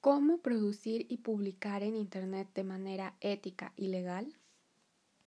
¿Cómo producir y publicar en Internet de manera ética y legal?